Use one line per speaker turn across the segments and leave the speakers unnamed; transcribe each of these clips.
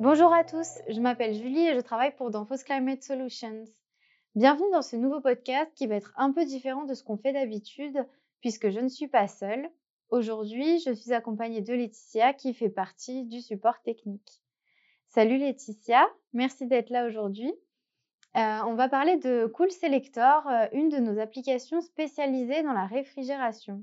Bonjour à tous, je m'appelle Julie et je travaille pour Danfoss Climate Solutions. Bienvenue dans ce nouveau podcast qui va être un peu différent de ce qu'on fait d'habitude puisque je ne suis pas seule. Aujourd'hui, je suis accompagnée de Laetitia qui fait partie du support technique. Salut Laetitia, merci d'être là aujourd'hui. Euh, on va parler de Cool Selector, euh, une de nos applications spécialisées dans la réfrigération.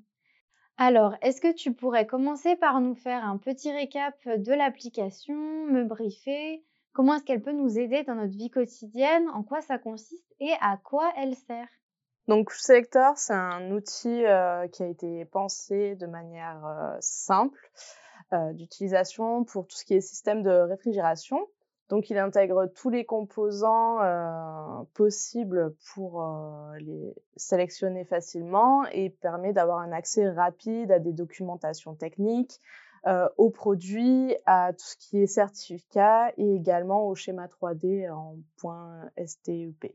Alors, est-ce que tu pourrais commencer par nous faire un petit récap de l'application, me briefer? Comment est-ce qu'elle peut nous aider dans notre vie quotidienne? En quoi ça consiste et à quoi elle sert?
Donc, Selector, c'est un outil euh, qui a été pensé de manière euh, simple euh, d'utilisation pour tout ce qui est système de réfrigération. Donc, il intègre tous les composants euh, possibles pour euh, les sélectionner facilement et permet d'avoir un accès rapide à des documentations techniques, euh, aux produits, à tout ce qui est certificat et également au schéma 3D en .step.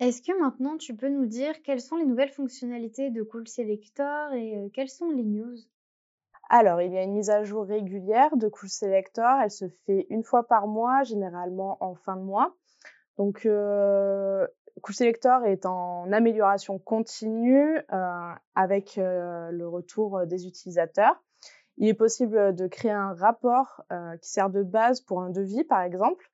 Est-ce que maintenant tu peux nous dire quelles sont les nouvelles fonctionnalités de Cool Selector et quelles sont les news?
Alors, il y a une mise à jour régulière de Cool Selector. Elle se fait une fois par mois, généralement en fin de mois. Donc, euh, Cool Selector est en amélioration continue euh, avec euh, le retour des utilisateurs. Il est possible de créer un rapport euh, qui sert de base pour un devis, par exemple.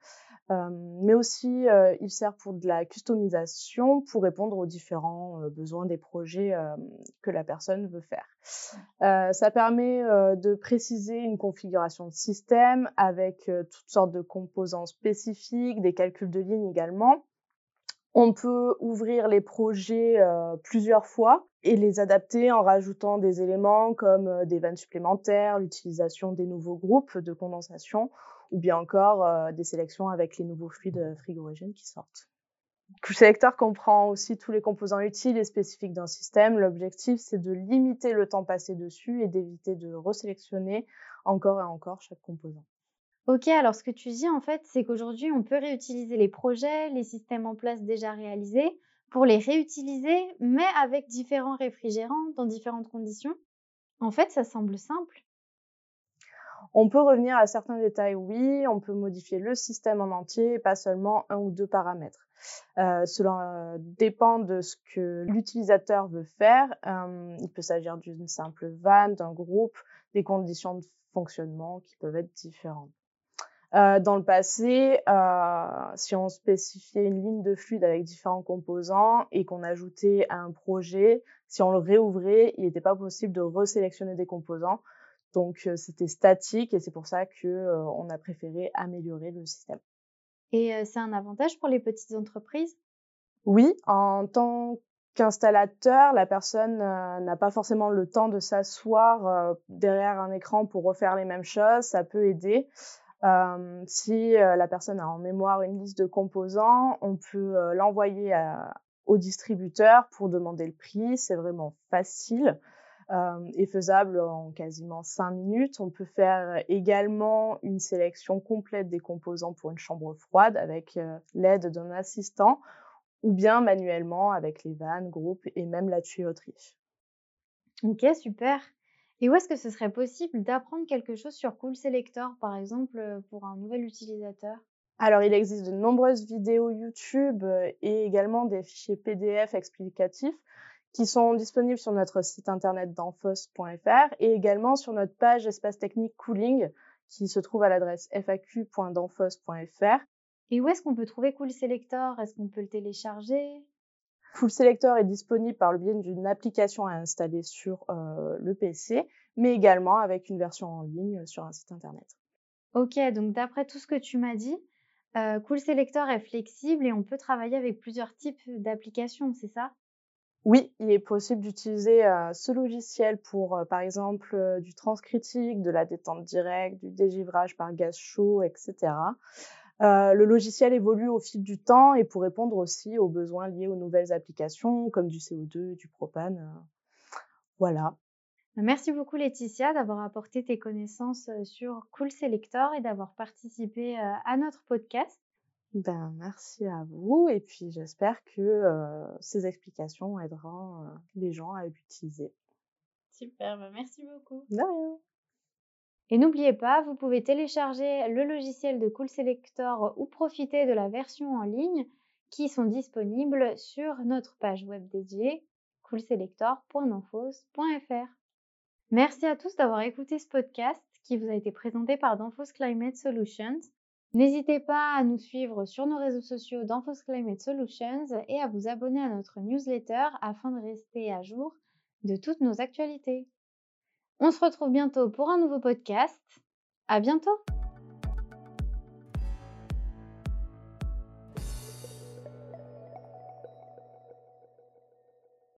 Euh, mais aussi, euh, il sert pour de la customisation, pour répondre aux différents euh, besoins des projets que la personne veut faire. ça permet de préciser une configuration de système avec toutes sortes de composants spécifiques, des calculs de ligne également. On peut ouvrir les projets plusieurs fois et les adapter en rajoutant des éléments comme des vannes supplémentaires, l'utilisation des nouveaux groupes de condensation ou bien encore euh, des sélections avec les nouveaux fluides euh, frigorigènes qui sortent. Le Selector comprend aussi tous les composants utiles et spécifiques d'un système. L'objectif, c'est de limiter le temps passé dessus et d'éviter de resélectionner encore et encore chaque composant.
Ok, alors ce que tu dis en fait, c'est qu'aujourd'hui, on peut réutiliser les projets, les systèmes en place déjà réalisés pour les réutiliser, mais avec différents réfrigérants dans différentes conditions. En fait, ça semble simple.
On peut revenir à certains détails, oui, on peut modifier le système en entier, pas seulement un ou deux paramètres. Euh, cela euh, dépend de ce que l'utilisateur veut faire. Euh, il peut s'agir d'une simple vanne, d'un groupe, des conditions de fonctionnement qui peuvent être différentes. Euh, dans le passé, euh, si on spécifiait une ligne de fluide avec différents composants et qu'on ajoutait à un projet, si on le réouvrait, il n'était pas possible de resélectionner des composants. Donc c'était statique et c'est pour ça que on a préféré améliorer le système.
Et c'est un avantage pour les petites entreprises?
Oui, en tant qu'installateur, la personne n'a pas forcément le temps de s'asseoir derrière un écran pour refaire les mêmes choses. Ça peut aider. Si la personne a en mémoire une liste de composants, on peut l'envoyer au distributeur pour demander le prix. C'est vraiment facile euh, est faisable en quasiment 5 minutes. On peut faire également une sélection complète des composants pour une chambre froide avec euh, l'aide d'un assistant ou bien manuellement avec les vannes, groupes et même la tuyauterie.
Ok, super. Et où est-ce que ce serait possible d'apprendre quelque chose sur Cool Selector, par exemple, euh, pour un nouvel utilisateur?
Alors, il existe de nombreuses vidéos YouTube euh, et également des fichiers PDF explicatifs qui sont disponibles sur notre site internet danfoss.fr et également sur notre page espace technique cooling qui se trouve à l'adresse faq.danfoss.fr.
Et où est-ce qu'on peut trouver Cool Selector? Est-ce qu'on peut le télécharger?
Cool Selector est disponible par le biais d'une application à installer sur euh, le PC, mais également avec une version en ligne sur un site internet.
Ok, donc d'après tout ce que tu m'as dit, euh, Cool Selector est flexible et on peut travailler avec plusieurs types d'applications, c'est ça?
Oui, il est possible d'utiliser euh, ce logiciel pour, euh, par exemple, euh, du transcritique, de la détente directe, du dégivrage par gaz chaud, etc. le logiciel évolue au fil du temps et pour répondre aussi aux besoins liés aux nouvelles applications comme du CO2, du propane. voilà.
Merci beaucoup Laetitia d'avoir apporté tes connaissances sur Cool Selector et d'avoir participé à notre podcast.
Ben, merci à vous et puis j'espère que euh, ces explications aideront euh, les gens à l'utiliser.
Super, ben merci beaucoup.
De rien.
Et n'oubliez pas, vous pouvez télécharger le logiciel de Cool Selector ou profiter de la version en ligne qui sont disponibles sur notre page web dédiée coolselector.danfoss.fr. Merci à tous d'avoir écouté ce podcast qui vous a été présenté par Danfoss Climate Solutions. N'hésitez pas à nous suivre sur nos réseaux sociaux Danfoss Climate Solutions et à vous abonner à notre newsletter afin de rester à jour de toutes nos actualités. On se retrouve bientôt pour un nouveau podcast. À bientôt!